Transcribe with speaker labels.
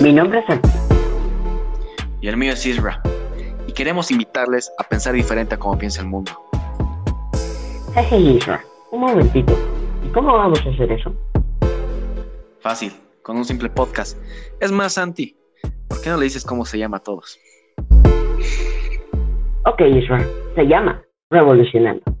Speaker 1: Mi nombre es Santi.
Speaker 2: Y el mío es Isra. Y queremos invitarles a pensar diferente a cómo piensa el mundo.
Speaker 1: Jeje, Isra. Un momentito. ¿Y cómo vamos a hacer eso?
Speaker 2: Fácil, con un simple podcast. Es más, Santi, ¿por qué no le dices cómo se llama a todos?
Speaker 1: Ok, Isra. Se llama Revolucionando.